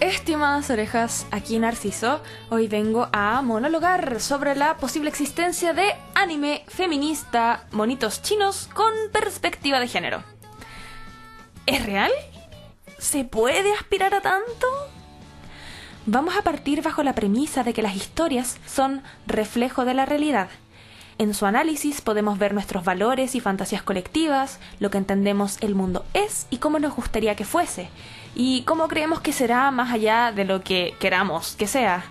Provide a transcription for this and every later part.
Estimadas orejas, aquí Narciso. Hoy vengo a monologar sobre la posible existencia de anime feminista, monitos chinos con perspectiva de género. ¿Es real? ¿Se puede aspirar a tanto? Vamos a partir bajo la premisa de que las historias son reflejo de la realidad. En su análisis podemos ver nuestros valores y fantasías colectivas, lo que entendemos el mundo es y cómo nos gustaría que fuese, y cómo creemos que será más allá de lo que queramos que sea.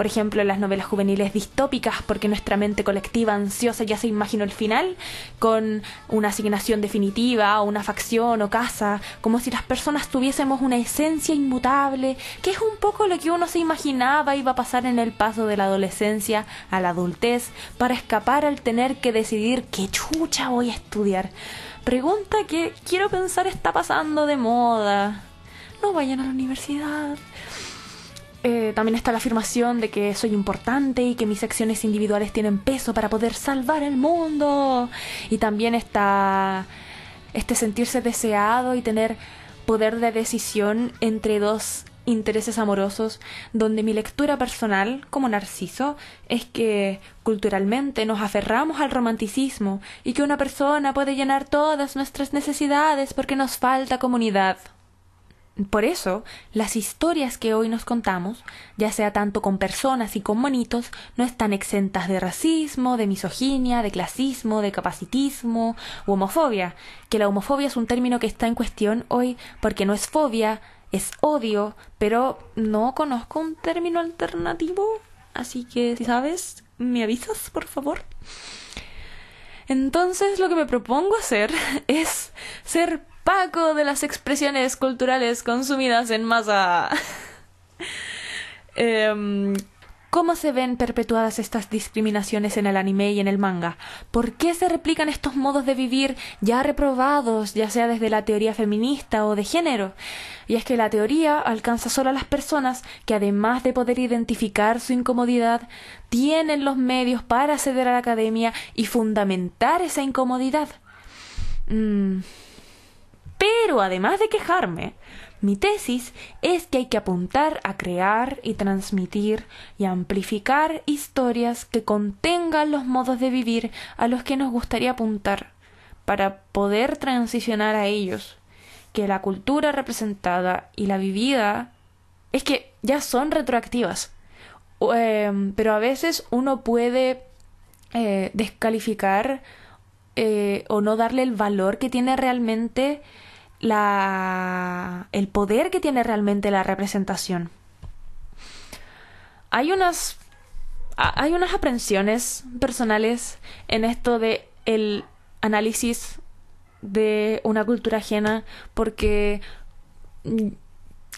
Por ejemplo, las novelas juveniles distópicas, porque nuestra mente colectiva ansiosa ya se imaginó el final, con una asignación definitiva, o una facción o casa, como si las personas tuviésemos una esencia inmutable, que es un poco lo que uno se imaginaba iba a pasar en el paso de la adolescencia a la adultez, para escapar al tener que decidir qué chucha voy a estudiar. Pregunta que quiero pensar está pasando de moda no vayan a la universidad. Eh, también está la afirmación de que soy importante y que mis acciones individuales tienen peso para poder salvar el mundo. Y también está este sentirse deseado y tener poder de decisión entre dos intereses amorosos, donde mi lectura personal, como Narciso, es que culturalmente nos aferramos al romanticismo y que una persona puede llenar todas nuestras necesidades porque nos falta comunidad. Por eso, las historias que hoy nos contamos, ya sea tanto con personas y con monitos, no están exentas de racismo, de misoginia, de clasismo, de capacitismo u homofobia, que la homofobia es un término que está en cuestión hoy porque no es fobia, es odio, pero no conozco un término alternativo, así que si sabes, me avisas, por favor. Entonces lo que me propongo hacer es ser Paco de las expresiones culturales consumidas en masa. Em, ¿Cómo se ven perpetuadas estas discriminaciones en el anime y en el manga? ¿Por qué se replican estos modos de vivir ya reprobados, ya sea desde la teoría feminista o de género? Y es que la teoría alcanza solo a las personas que además de poder identificar su incomodidad, tienen los medios para acceder a la academia y fundamentar esa incomodidad. Mm. Pero además de quejarme, mi tesis es que hay que apuntar a crear y transmitir y amplificar historias que contengan los modos de vivir a los que nos gustaría apuntar para poder transicionar a ellos. Que la cultura representada y la vivida es que ya son retroactivas. Em, pero a veces uno puede eh, descalificar eh, o no darle el valor que tiene realmente la, el poder que tiene realmente la representación. Hay unas, hay unas aprensiones personales en esto de el análisis de una cultura ajena porque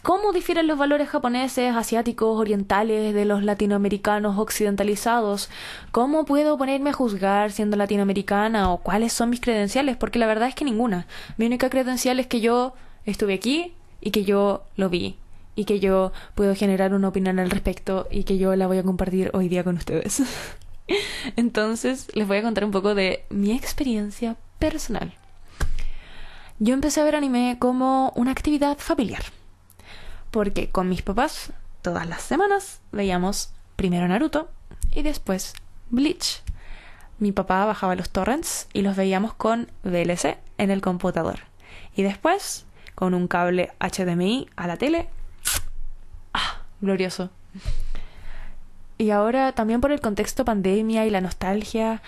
¿Cómo difieren los valores japoneses, asiáticos, orientales de los latinoamericanos occidentalizados? ¿Cómo puedo ponerme a juzgar siendo latinoamericana o cuáles son mis credenciales? Porque la verdad es que ninguna. Mi única credencial es que yo estuve aquí y que yo lo vi y que yo puedo generar una opinión al respecto y que yo la voy a compartir hoy día con ustedes. Entonces les voy a contar un poco de mi experiencia personal. Yo empecé a ver anime como una actividad familiar porque con mis papás todas las semanas veíamos primero Naruto y después Bleach. Mi papá bajaba los torrents y los veíamos con VLC en el computador. Y después con un cable HDMI a la tele. ¡Ah! Glorioso. Y ahora también por el contexto pandemia y la nostalgia,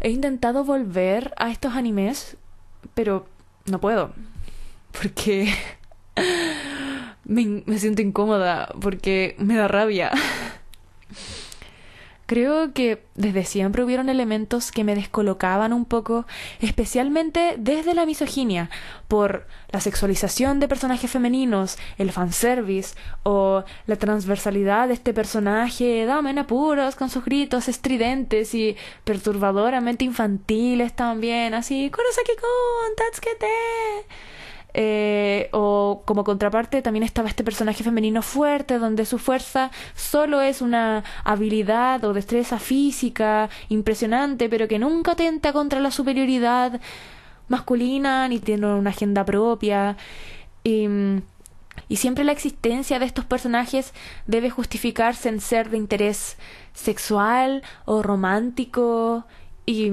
he intentado volver a estos animes, pero no puedo. Porque me, siento incómoda porque me da rabia. Creo que desde siempre hubieron elementos que me descolocaban un poco, especialmente desde la misoginia, por la sexualización de personajes femeninos, el fanservice o la transversalidad de este personaje, dame en apuros con sus gritos estridentes y perturbadoramente infantiles también, así, Kurosaki-kun, Tatsuke eh, o como contraparte también estaba este personaje femenino fuerte, donde su fuerza solo es una habilidad o destreza física impresionante, pero que nunca atenta contra la superioridad masculina ni tiene una agenda propia. Y mm, Y siempre la existencia de estos personajes debe justificarse en ser de interés sexual o romántico. Y...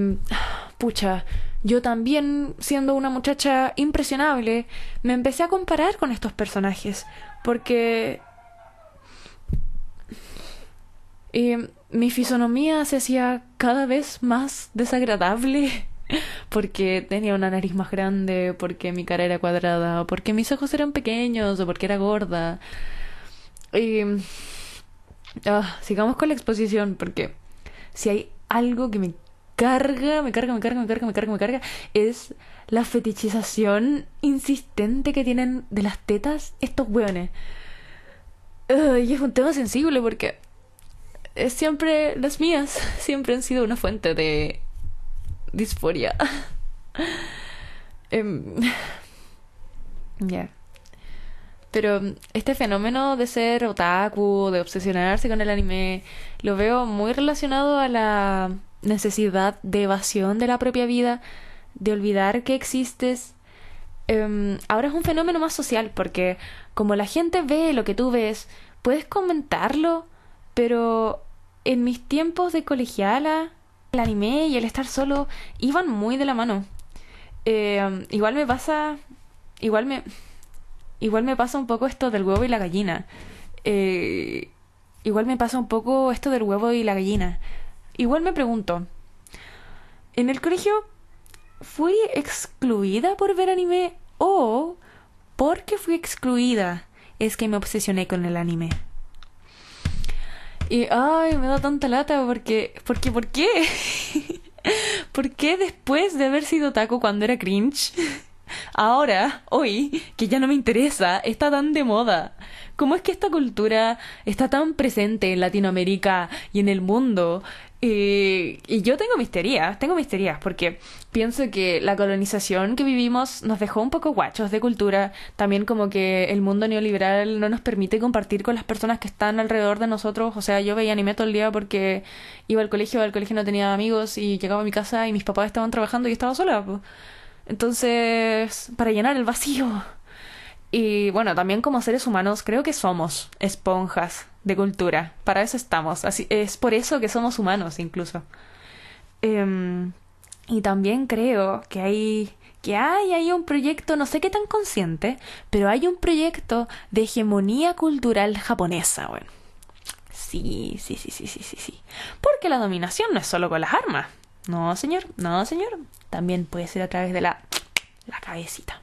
pucha, yo también, siendo una muchacha impresionable, me empecé a comparar con estos personajes. Porque... Y mi fisonomía se hacía cada vez más desagradable porque tenía una nariz más grande, porque mi cara era cuadrada, porque mis ojos eran pequeños o porque era gorda. Y... Ah, sigamos con la exposición porque si hay algo que me carga, me carga, me carga, me carga, me carga, me carga, es la fetichización insistente que tienen de las tetas estos hueones. y es un tema sensible porque es siempre las mías siempre han sido una fuente de disforia. Em, ya. Pero este fenómeno de ser otaku, de obsesionarse con el anime, lo veo muy relacionado a la necesidad de evasión de la propia vida, de olvidar que existes. Em, ahora es un fenómeno más social porque como la gente ve lo que tú ves, puedes comentarlo, pero en mis tiempos de colegiala el anime y el estar solo iban muy de la mano. Eh, igual me pasa. Igual me. Igual me pasa un poco esto del huevo y la gallina. Eh, igual me pasa un poco esto del huevo y la gallina. Igual me pregunto. En el colegio fui excluida por ver anime o porque fui excluida es que me obsesioné con el anime. Y, ay, me da tanta lata porque, porque, ¿por qué? ¿Por qué después de haber sido taco cuando era cringe? Ahora, hoy, que ya no me interesa, está tan de moda. ¿Cómo es que esta cultura está tan presente en Latinoamérica y en el mundo? Eh, y yo tengo mis teorías, tengo mis teorías, porque pienso que la colonización que vivimos nos dejó un poco guachos de cultura, también como que el mundo neoliberal no nos permite compartir con las personas que están alrededor de nosotros, o sea, yo veía anime todo el día porque iba al colegio, al colegio no tenía amigos y llegaba a mi casa y mis papás estaban trabajando y estaba sola. Entonces, para llenar el vacío. Y bueno, también como seres humanos creo que somos esponjas de cultura. Para eso estamos. Así, es por eso que somos humanos incluso. Em, y también creo que hay que hay, hay un proyecto, no sé qué tan consciente, pero hay un proyecto de hegemonía cultural japonesa, bueno. Sí, sí, sí, sí, sí, sí, sí. Porque la dominación no es solo con las armas. No, señor, no, señor. También puede ser a través de la, la cabecita.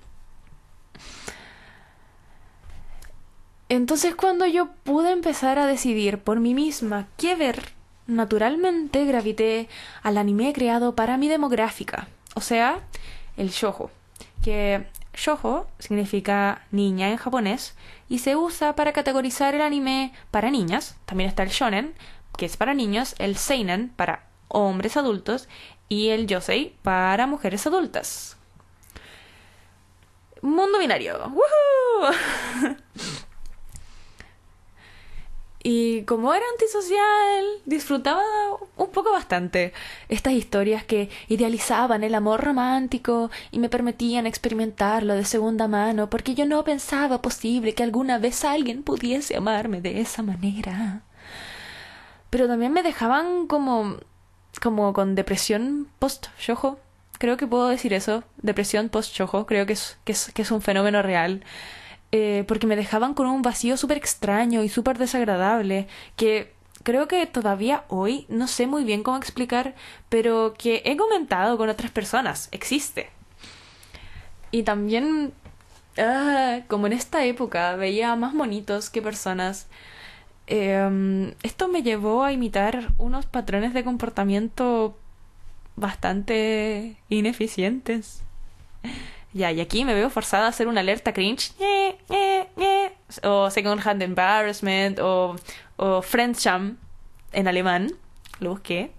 Entonces cuando yo pude empezar a decidir por mí misma qué ver, naturalmente gravité al anime creado para mi demográfica, o sea, el shojo, que shojo significa niña en japonés y se usa para categorizar el anime para niñas, también está el shonen, que es para niños, el seinen para hombres adultos y el yosei para mujeres adultas. Mundo binario. ¡Woohoo! Y como era antisocial, disfrutaba un poco bastante estas historias que idealizaban el amor romántico y me permitían experimentarlo de segunda mano porque yo no pensaba posible que alguna vez alguien pudiese amarme de esa manera. Pero también me dejaban como como con depresión post-shojo. Creo que puedo decir eso, depresión post-shojo, creo que es, que es, que es un fenómeno real eh, porque me dejaban con un vacío súper extraño y súper desagradable, que creo que todavía hoy no sé muy bien cómo explicar, pero que he comentado con otras personas, existe. Y también, ah, como en esta época veía más monitos que personas, em, esto me llevó a imitar unos patrones de comportamiento bastante ineficientes. Ya, y aquí me veo forzada a hacer una alerta cringe. O second hand embarrassment. O, o Fremdscham en alemán. Lo busqué.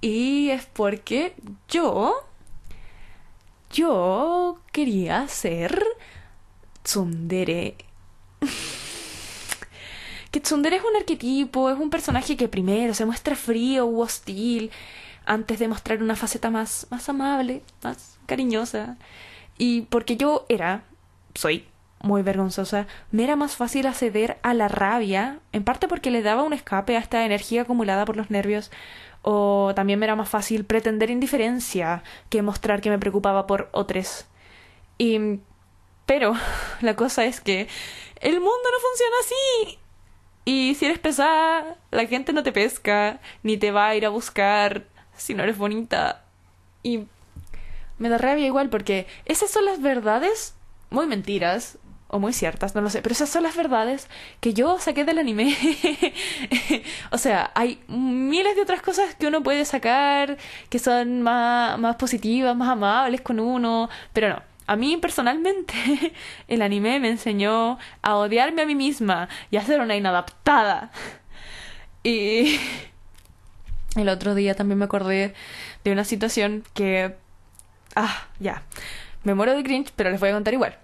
Y es porque yo. Yo quería ser tsundere. que tsundere es un arquetipo, es un personaje que primero se muestra frío u hostil antes de mostrar una faceta más, más amable, más cariñosa. Y porque yo era, soy muy vergonzosa, me era más fácil acceder a la rabia, en parte porque le daba un escape a esta energía acumulada por los nervios, o también me era más fácil pretender indiferencia que mostrar que me preocupaba por otros. Y pero la cosa es que el mundo no funciona así. Y si eres pesada, la gente no te pesca, ni te va a ir a buscar si no eres bonita. Y me da rabia igual porque esas son las verdades muy mentiras o muy ciertas, no lo sé, pero esas son las verdades que yo saqué del anime. o sea, hay miles de otras cosas que uno puede sacar que son más, más positivas, más amables con uno, pero no. A mí personalmente el anime me enseñó a odiarme a mí misma y a ser una inadaptada. Y el otro día también me acordé de una situación que... Ah, ya. Me muero de cringe, pero les voy a contar igual.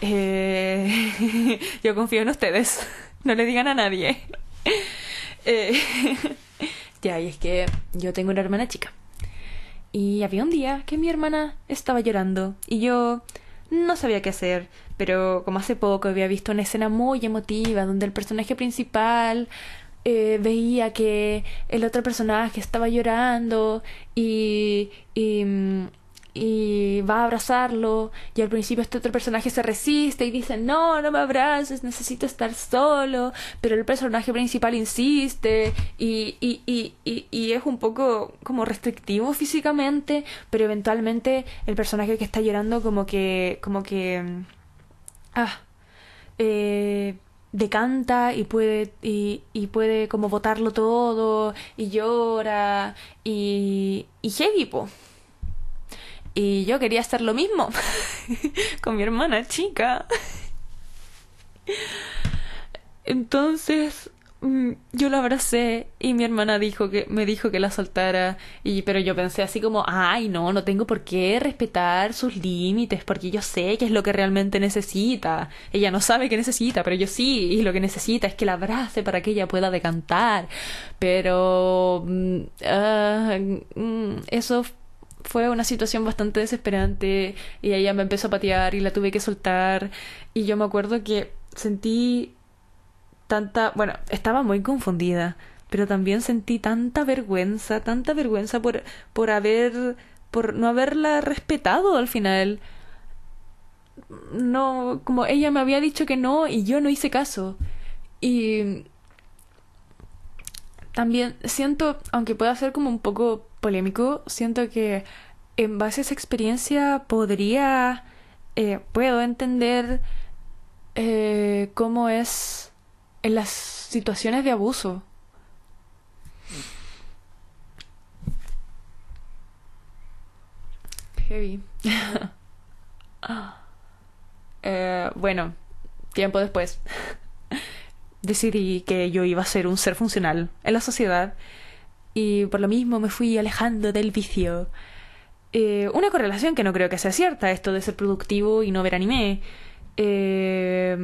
Eh, yo confío en ustedes. No le digan a nadie. Eh, ya, y es que yo tengo una hermana chica. Y había un día que mi hermana estaba llorando y yo no sabía qué hacer, pero como hace poco había visto una escena muy emotiva donde el personaje principal eh, veía que el otro personaje estaba llorando y, y, mm, y va a abrazarlo y al principio este otro personaje se resiste y dice no, no me abraces, necesito estar solo, pero el personaje principal insiste y, y, y, y, es un poco como restrictivo físicamente, pero eventualmente el personaje que está llorando como que, como que, ah, eh, decanta y puede y, y puede como botarlo todo y llora y y heavy po y yo quería hacer lo mismo con mi hermana chica. Entonces mm, yo la abracé y mi hermana dijo que me dijo que la soltara. Y pero yo pensé así como ay no no tengo por qué respetar sus límites porque yo sé que es lo que realmente necesita ella no sabe que necesita pero yo sí y lo que necesita es que la abrace para que ella pueda decantar. Pero mm, ah, mm, eso fue una situación bastante desesperante y ella me empezó a patear y la tuve que soltar y yo me acuerdo que sentí tanta, bueno, estaba muy confundida, pero también sentí tanta vergüenza, tanta vergüenza por por haber por no haberla respetado al final. No, como ella me había dicho que no y yo no hice caso. Y también siento, aunque pueda ser como un poco polémico, siento que en base a esa experiencia podría, eh, puedo entender eh, cómo es en las situaciones de abuso. Heavy. eh, bueno, tiempo después decidí que yo iba a ser un ser funcional en la sociedad y por lo mismo me fui alejando del vicio. Eh, una correlación que no creo que sea cierta, esto de ser productivo y no ver anime. Eh,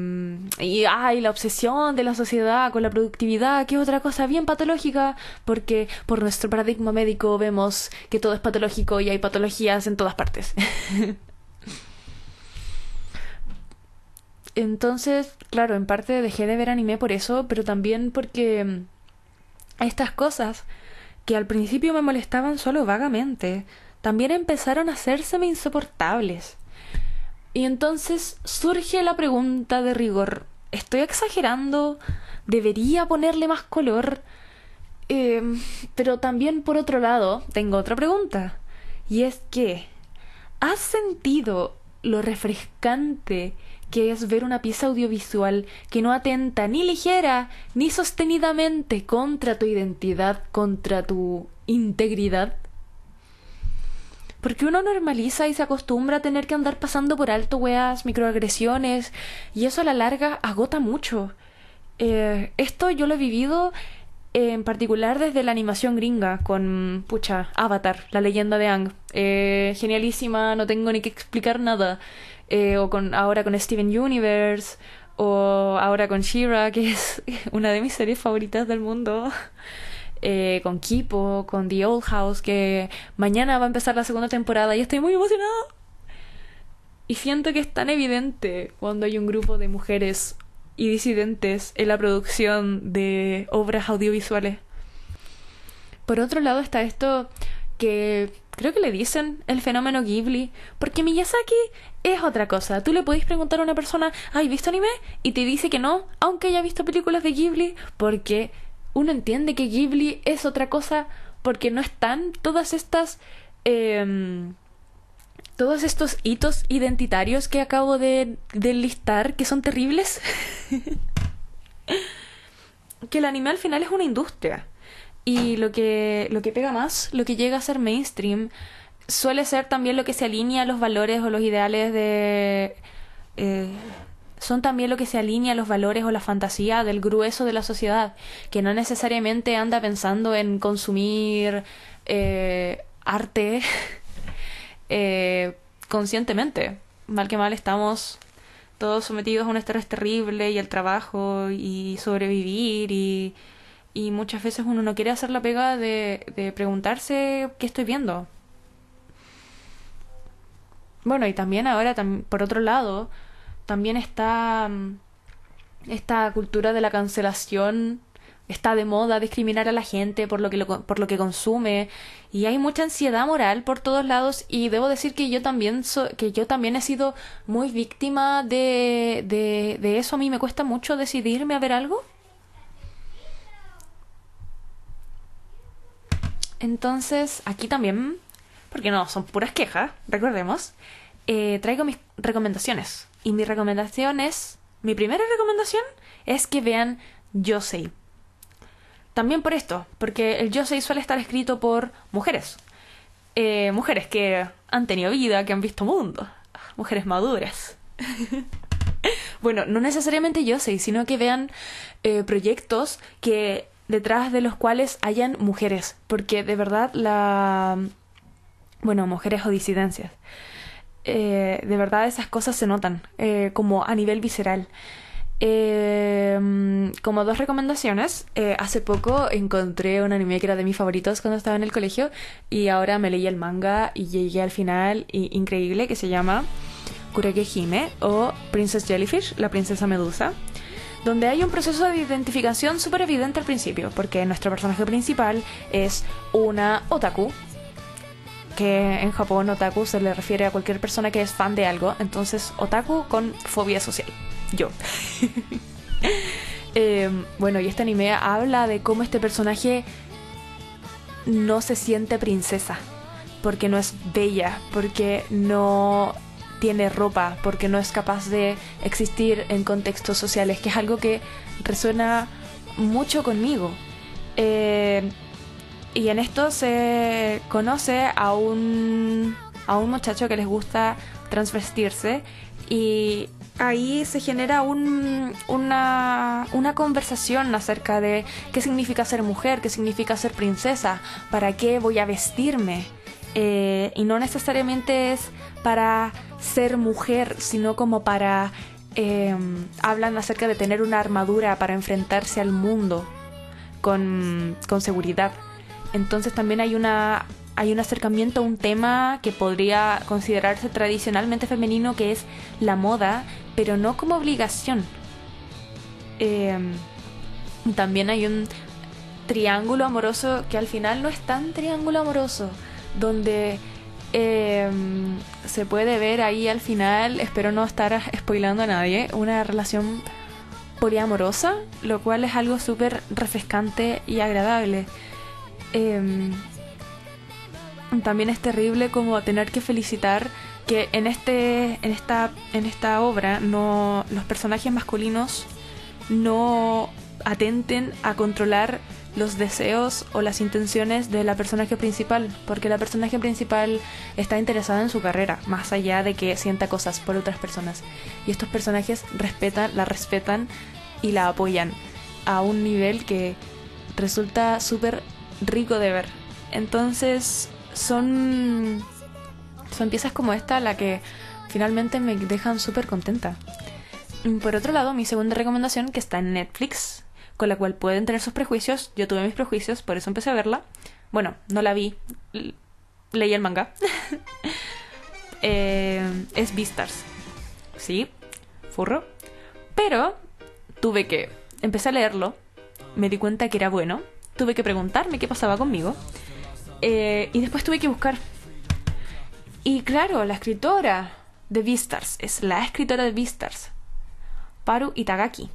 y hay la obsesión de la sociedad con la productividad, que es otra cosa bien patológica, porque por nuestro paradigma médico vemos que todo es patológico y hay patologías en todas partes. Entonces, claro, en parte dejé de ver anime por eso, pero también porque estas cosas que al principio me molestaban solo vagamente, también empezaron a hacérseme insoportables. Y entonces surge la pregunta de rigor, ¿estoy exagerando? ¿Debería ponerle más color? Eh, pero también por otro lado, tengo otra pregunta. Y es que, ¿has sentido lo refrescante que es ver una pieza audiovisual que no atenta ni ligera ni sostenidamente contra tu identidad, contra tu integridad. Porque uno normaliza y se acostumbra a tener que andar pasando por alto weas, microagresiones, y eso a la larga agota mucho. Eh, esto yo lo he vivido en particular desde la animación gringa con, pucha, Avatar, la leyenda de Ang. Eh, genialísima, no tengo ni que explicar nada. Eh, o con ahora con Steven Universe, o ahora con Shira, que es una de mis series favoritas del mundo. Eh, con Kipo, con The Old House, que mañana va a empezar la segunda temporada y estoy muy emocionada. Y siento que es tan evidente cuando hay un grupo de mujeres y disidentes en la producción de obras audiovisuales. Por otro lado está esto que creo que le dicen el fenómeno Ghibli, porque Miyazaki es otra cosa. Tú le podéis preguntar a una persona, ¿has visto anime? Y te dice que no, aunque haya visto películas de Ghibli, porque uno entiende que Ghibli es otra cosa, porque no están todas estas... Eh, todos estos hitos identitarios que acabo de, listar, que son terribles, que el anime al final es una industria. Y lo que, lo que pega más, lo que llega a ser mainstream, suele ser también lo que se alinea a los valores o los ideales de... Eh, son también lo que se alinea a los valores o la fantasía del grueso de la sociedad, que no necesariamente anda pensando en consumir eh, arte eh, conscientemente. Mal que mal estamos todos sometidos a un estrés terrible y el trabajo y sobrevivir y, muchas veces uno no quiere hacer la pega de, de preguntarse qué estoy viendo. Bueno, y también ahora, por otro lado, también está mm, esta cultura de la cancelación está de moda discriminar a la gente por lo que por lo que consume y hay mucha ansiedad moral por todos lados y debo decir que yo también que yo también he sido muy víctima de, de, de eso. A mí me cuesta mucho decidirme a ver algo. Entonces aquí también porque no son puras quejas recordemos eh, traigo mis recomendaciones. Y mi recomendación es mi primera recomendación es que vean Yo sé también por esto, porque el yo suele estar escrito por mujeres. Eh, mujeres que han tenido vida, que han visto mundo. Mujeres maduras. bueno, no necesariamente yo sé, sino que vean eh, proyectos que detrás de los cuales hayan mujeres, porque de verdad la... Bueno, mujeres o disidencias. Eh, de verdad esas cosas se notan, como a nivel visceral. Eh, como dos recomendaciones, eh, hace poco encontré un anime que era de mis favoritos cuando estaba en el colegio y ahora me leí el manga y llegué al final increíble que se llama Kurege Hime o Princess Jellyfish, la princesa medusa, donde hay un proceso de identificación súper evidente al principio, porque nuestro personaje principal es una otaku, que en Japón otaku se le refiere a cualquier persona que es fan de algo, entonces otaku con fobia social yo. Em, bueno, y este anime habla de cómo este personaje no se siente princesa, porque no es bella, porque no tiene ropa, porque no es capaz de existir en contextos sociales, que es algo que resuena mucho conmigo. Em, y en esto se conoce a un, a un muchacho que les gusta transvestirse y ahí se genera un, una, una, conversación acerca de qué significa ser mujer, qué significa ser princesa, para qué voy a vestirme. Eh, y no necesariamente es para ser mujer, sino como para... Em, hablan acerca de tener una armadura para enfrentarse al mundo con, con seguridad. Entonces también hay una hay un acercamiento a un tema que podría considerarse tradicionalmente femenino, que es la moda, pero no como obligación. Em, también hay un triángulo amoroso que al final no es tan triángulo amoroso, donde em, se puede ver ahí al final, espero no estar spoilando a nadie, una relación poliamorosa, lo cual es algo súper refrescante y agradable. Eh, también es terrible como tener que felicitar que en este en esta en esta obra no los personajes masculinos no atenten a controlar los deseos o las intenciones de la personaje principal, porque la personaje principal está interesada en su carrera, más allá de que sienta cosas por otras personas. Y estos personajes respetan, la respetan y la apoyan a un nivel que resulta súper rico de ver. Entonces, son, son piezas como esta la que finalmente me dejan súper contenta. Por otro lado, mi segunda recomendación, que está en Netflix, con la cual pueden tener sus prejuicios, yo tuve mis prejuicios, por eso empecé a verla. Bueno, no la vi, leí el manga. eh, es Beastars. Sí, furro. Pero tuve que... Empecé a leerlo, me di cuenta que era bueno, tuve que preguntarme qué pasaba conmigo eh, y después tuve que buscar. Y claro, la escritora de Beastars es la escritora de Beastars, Paru Itagaki,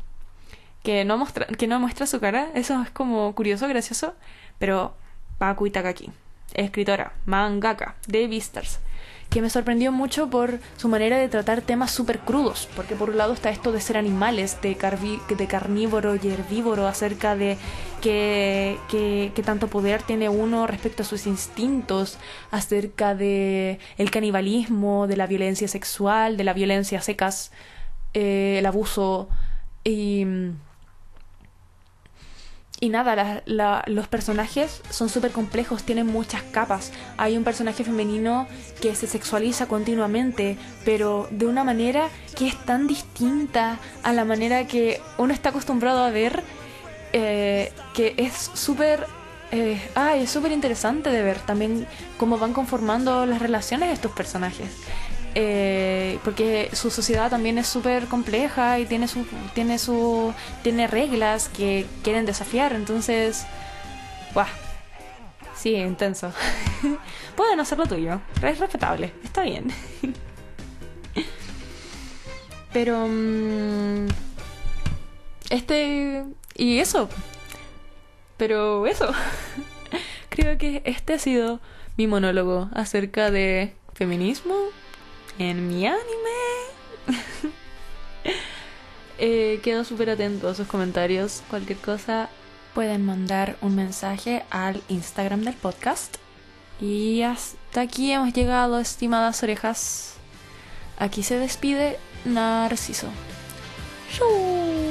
que no, muestra, que no muestra su cara, eso es como curioso, gracioso, pero Paku Itagaki, escritora, mangaka de Beastars que me sorprendió mucho por su manera de tratar temas súper crudos, porque por un lado está esto de ser animales, de, carnívoro y herbívoro, acerca de que, tanto poder tiene uno respecto a sus instintos, acerca de el canibalismo, de la violencia sexual, de la violencia secas, eh, el abuso y y nada, los personajes son súper complejos, tienen muchas capas. Hay un personaje femenino que se sexualiza continuamente, pero de una manera que es tan distinta a la manera que uno está acostumbrado a ver, eh, que es súper... Eh, es súper interesante de ver también cómo van conformando las relaciones de estos personajes. Eh, porque su sociedad también es súper compleja y tiene su tiene su tiene reglas que quieren desafiar entonces ¡buah! sí intenso. Pueden hacer lo tuyo es respetable está bien. Pero mm, este y eso pero eso creo que este ha sido mi monólogo acerca de feminismo en mi anime. eh, quedo súper atento a sus comentarios. Cualquier cosa pueden mandar un mensaje al Instagram del podcast. Y hasta aquí hemos llegado, estimadas orejas. Aquí se despide Narciso. ¡Chau!